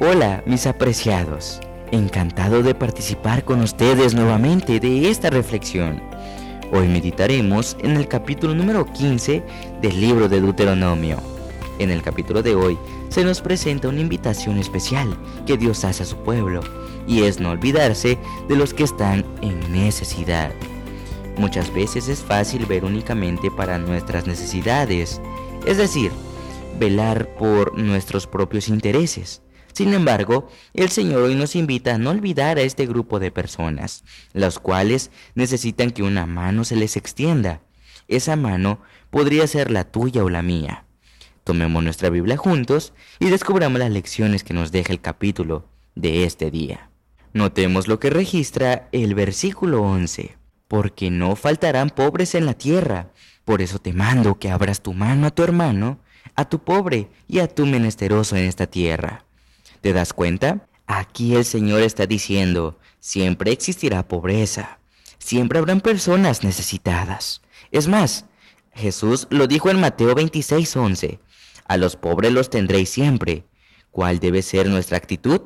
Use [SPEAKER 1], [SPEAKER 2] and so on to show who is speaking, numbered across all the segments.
[SPEAKER 1] Hola, mis apreciados. Encantado de participar con ustedes nuevamente de esta reflexión. Hoy meditaremos en el capítulo número 15 del libro de Deuteronomio. En el capítulo de hoy se nos presenta una invitación especial que Dios hace a su pueblo, y es no olvidarse de los que están en necesidad. Muchas veces es fácil ver únicamente para nuestras necesidades, es decir, velar por nuestros propios intereses. Sin embargo, el Señor hoy nos invita a no olvidar a este grupo de personas, las cuales necesitan que una mano se les extienda. Esa mano podría ser la tuya o la mía. Tomemos nuestra Biblia juntos y descubramos las lecciones que nos deja el capítulo de este día. Notemos lo que registra el versículo 11 porque no faltarán pobres en la tierra. Por eso te mando que abras tu mano a tu hermano, a tu pobre y a tu menesteroso en esta tierra. ¿Te das cuenta? Aquí el Señor está diciendo, siempre existirá pobreza, siempre habrán personas necesitadas. Es más, Jesús lo dijo en Mateo 26:11, a los pobres los tendréis siempre. ¿Cuál debe ser nuestra actitud?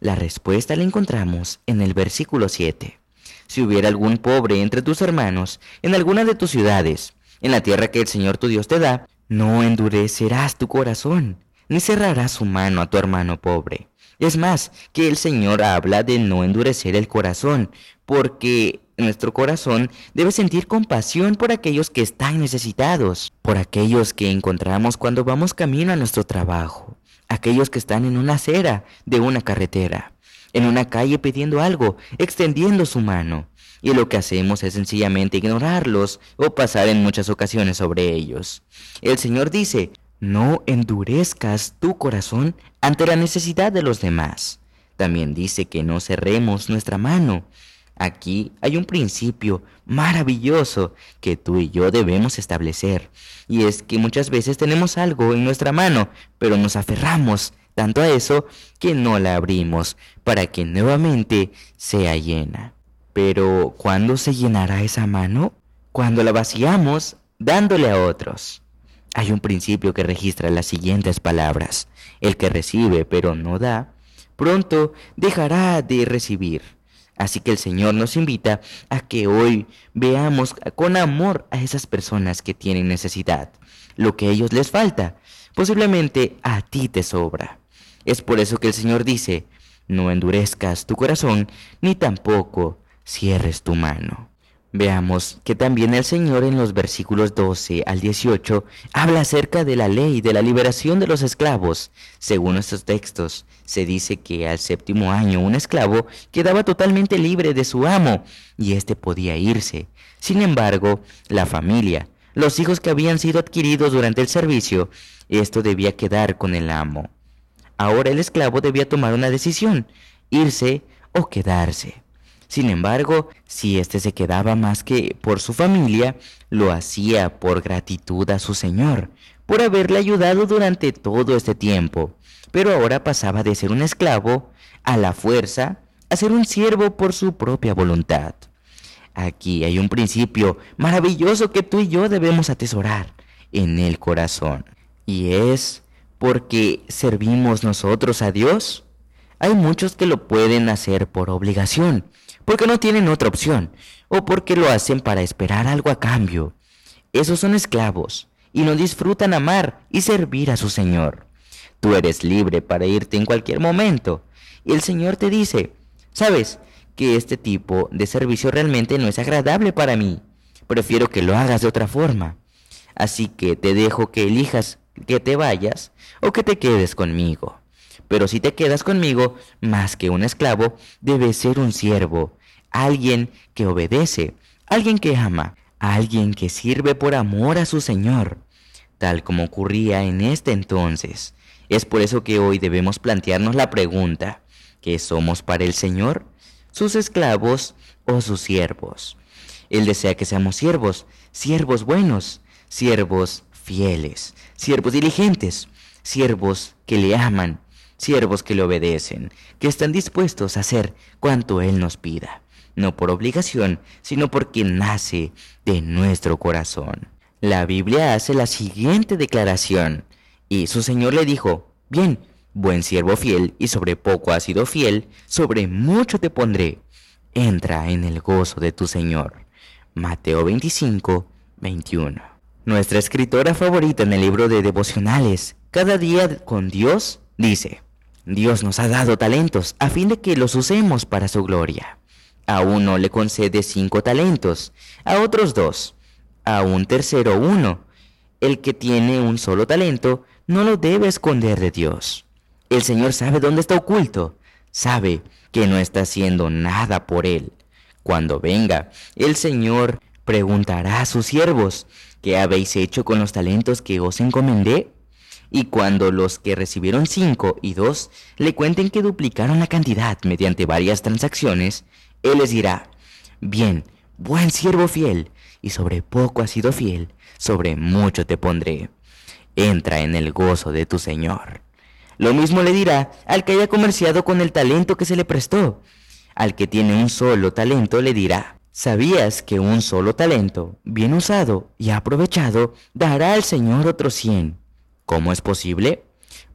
[SPEAKER 1] La respuesta la encontramos en el versículo 7 si hubiera algún pobre entre tus hermanos, en alguna de tus ciudades, en la tierra que el Señor tu Dios te da, no endurecerás tu corazón, ni cerrarás su mano a tu hermano pobre. Es más, que el Señor habla de no endurecer el corazón, porque nuestro corazón debe sentir compasión por aquellos que están necesitados, por aquellos que encontramos cuando vamos camino a nuestro trabajo, aquellos que están en una acera de una carretera, en una calle pidiendo algo, extendiendo su mano. Y lo que hacemos es sencillamente ignorarlos o pasar en muchas ocasiones sobre ellos. El Señor dice, no endurezcas tu corazón ante la necesidad de los demás. También dice que no cerremos nuestra mano. Aquí hay un principio maravilloso que tú y yo debemos establecer. Y es que muchas veces tenemos algo en nuestra mano, pero nos aferramos tanto a eso que no la abrimos para que nuevamente sea llena. Pero ¿cuándo se llenará esa mano? Cuando la vaciamos dándole a otros. Hay un principio que registra las siguientes palabras. El que recibe pero no da, pronto dejará de recibir. Así que el Señor nos invita a que hoy veamos con amor a esas personas que tienen necesidad. Lo que a ellos les falta, posiblemente a ti te sobra. Es por eso que el Señor dice, no endurezcas tu corazón, ni tampoco cierres tu mano. Veamos que también el Señor en los versículos 12 al 18 habla acerca de la ley de la liberación de los esclavos. Según estos textos, se dice que al séptimo año un esclavo quedaba totalmente libre de su amo y éste podía irse. Sin embargo, la familia, los hijos que habían sido adquiridos durante el servicio, esto debía quedar con el amo. Ahora el esclavo debía tomar una decisión, irse o quedarse. Sin embargo, si éste se quedaba más que por su familia, lo hacía por gratitud a su señor, por haberle ayudado durante todo este tiempo. Pero ahora pasaba de ser un esclavo a la fuerza a ser un siervo por su propia voluntad. Aquí hay un principio maravilloso que tú y yo debemos atesorar en el corazón, y es porque servimos nosotros a Dios? Hay muchos que lo pueden hacer por obligación, porque no tienen otra opción, o porque lo hacen para esperar algo a cambio. Esos son esclavos, y no disfrutan amar y servir a su Señor. Tú eres libre para irte en cualquier momento, y el Señor te dice, sabes que este tipo de servicio realmente no es agradable para mí, prefiero que lo hagas de otra forma. Así que te dejo que elijas que te vayas o que te quedes conmigo. Pero si te quedas conmigo, más que un esclavo, debes ser un siervo, alguien que obedece, alguien que ama, alguien que sirve por amor a su Señor, tal como ocurría en este entonces. Es por eso que hoy debemos plantearnos la pregunta, ¿qué somos para el Señor? ¿Sus esclavos o sus siervos? Él desea que seamos siervos, siervos buenos, siervos fieles, siervos diligentes, siervos que le aman, siervos que le obedecen, que están dispuestos a hacer cuanto Él nos pida, no por obligación, sino porque nace de nuestro corazón. La Biblia hace la siguiente declaración, y su Señor le dijo, bien, buen siervo fiel, y sobre poco has sido fiel, sobre mucho te pondré. Entra en el gozo de tu Señor. Mateo 25, 21. Nuestra escritora favorita en el libro de devocionales, Cada día con Dios, dice, Dios nos ha dado talentos a fin de que los usemos para su gloria. A uno le concede cinco talentos, a otros dos, a un tercero uno. El que tiene un solo talento no lo debe esconder de Dios. El Señor sabe dónde está oculto, sabe que no está haciendo nada por él. Cuando venga, el Señor preguntará a sus siervos, ¿qué habéis hecho con los talentos que os encomendé? Y cuando los que recibieron cinco y dos le cuenten que duplicaron la cantidad mediante varias transacciones, Él les dirá, bien, buen siervo fiel, y sobre poco has sido fiel, sobre mucho te pondré. Entra en el gozo de tu Señor. Lo mismo le dirá al que haya comerciado con el talento que se le prestó. Al que tiene un solo talento le dirá, ¿sabías que un solo talento, bien usado y aprovechado, dará al Señor otro cien? ¿Cómo es posible?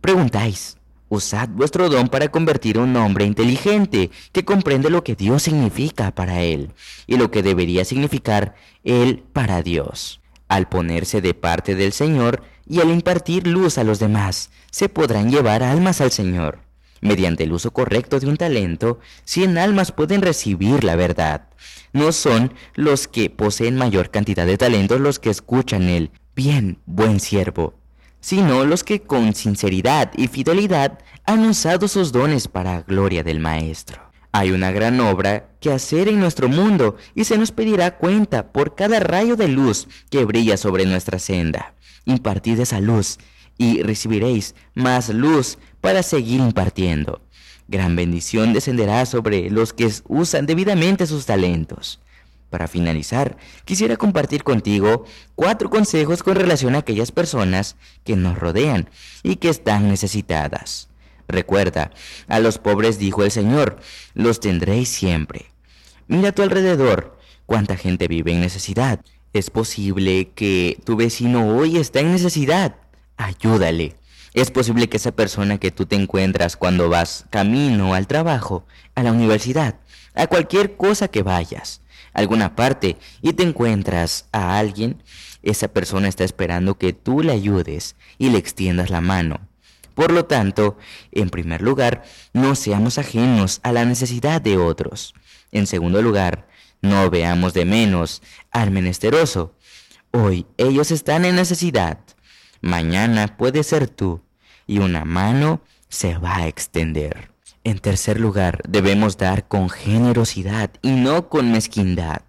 [SPEAKER 1] Preguntáis. Usad vuestro don para convertir a un hombre inteligente que comprende lo que Dios significa para él y lo que debería significar él para Dios. Al ponerse de parte del Señor y al impartir luz a los demás, se podrán llevar almas al Señor. Mediante el uso correcto de un talento, cien almas pueden recibir la verdad. No son los que poseen mayor cantidad de talentos los que escuchan el bien, buen siervo, sino los que con sinceridad y fidelidad han usado sus dones para gloria del Maestro. Hay una gran obra que hacer en nuestro mundo y se nos pedirá cuenta por cada rayo de luz que brilla sobre nuestra senda. Impartid esa luz y recibiréis más luz para seguir impartiendo. Gran bendición descenderá sobre los que usan debidamente sus talentos. Para finalizar, quisiera compartir contigo cuatro consejos con relación a aquellas personas que nos rodean y que están necesitadas. Recuerda, a los pobres dijo el Señor, los tendréis siempre. Mira a tu alrededor, cuánta gente vive en necesidad. Es posible que tu vecino hoy está en necesidad. Ayúdale. Es posible que esa persona que tú te encuentras cuando vas camino al trabajo, a la universidad, a cualquier cosa que vayas, alguna parte y te encuentras a alguien, esa persona está esperando que tú le ayudes y le extiendas la mano. Por lo tanto, en primer lugar, no seamos ajenos a la necesidad de otros. En segundo lugar, no veamos de menos al menesteroso. Hoy ellos están en necesidad. Mañana puede ser tú y una mano se va a extender. En tercer lugar, debemos dar con generosidad y no con mezquindad.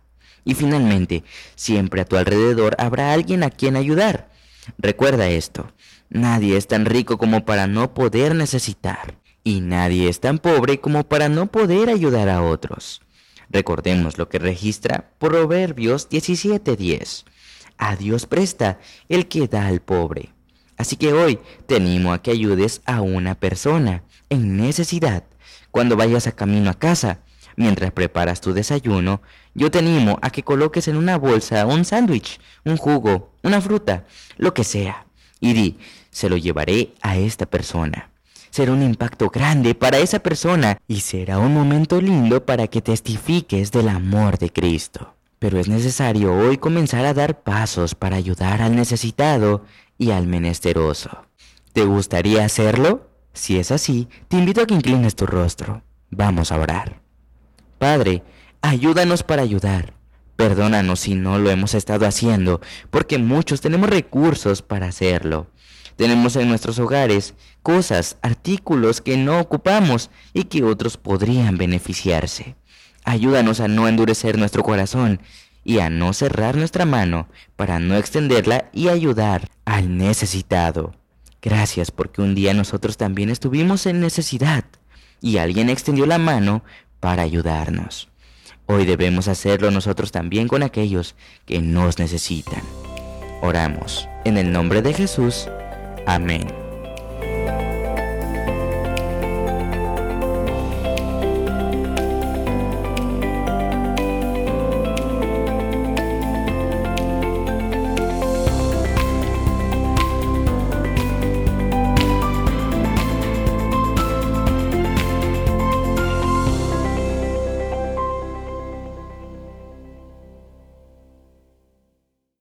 [SPEAKER 1] Y finalmente, siempre a tu alrededor habrá alguien a quien ayudar. Recuerda esto, nadie es tan rico como para no poder necesitar, y nadie es tan pobre como para no poder ayudar a otros. Recordemos lo que registra Proverbios 17:10. A Dios presta el que da al pobre. Así que hoy te animo a que ayudes a una persona en necesidad cuando vayas a camino a casa. Mientras preparas tu desayuno, yo te animo a que coloques en una bolsa un sándwich, un jugo, una fruta, lo que sea. Y di, se lo llevaré a esta persona. Será un impacto grande para esa persona y será un momento lindo para que testifiques del amor de Cristo. Pero es necesario hoy comenzar a dar pasos para ayudar al necesitado y al menesteroso. ¿Te gustaría hacerlo? Si es así, te invito a que inclines tu rostro. Vamos a orar. Padre, ayúdanos para ayudar. Perdónanos si no lo hemos estado haciendo, porque muchos tenemos recursos para hacerlo. Tenemos en nuestros hogares cosas, artículos que no ocupamos y que otros podrían beneficiarse. Ayúdanos a no endurecer nuestro corazón y a no cerrar nuestra mano para no extenderla y ayudar al necesitado. Gracias porque un día nosotros también estuvimos en necesidad y alguien extendió la mano para ayudarnos. Hoy debemos hacerlo nosotros también con aquellos que nos necesitan. Oramos en el nombre de Jesús. Amén.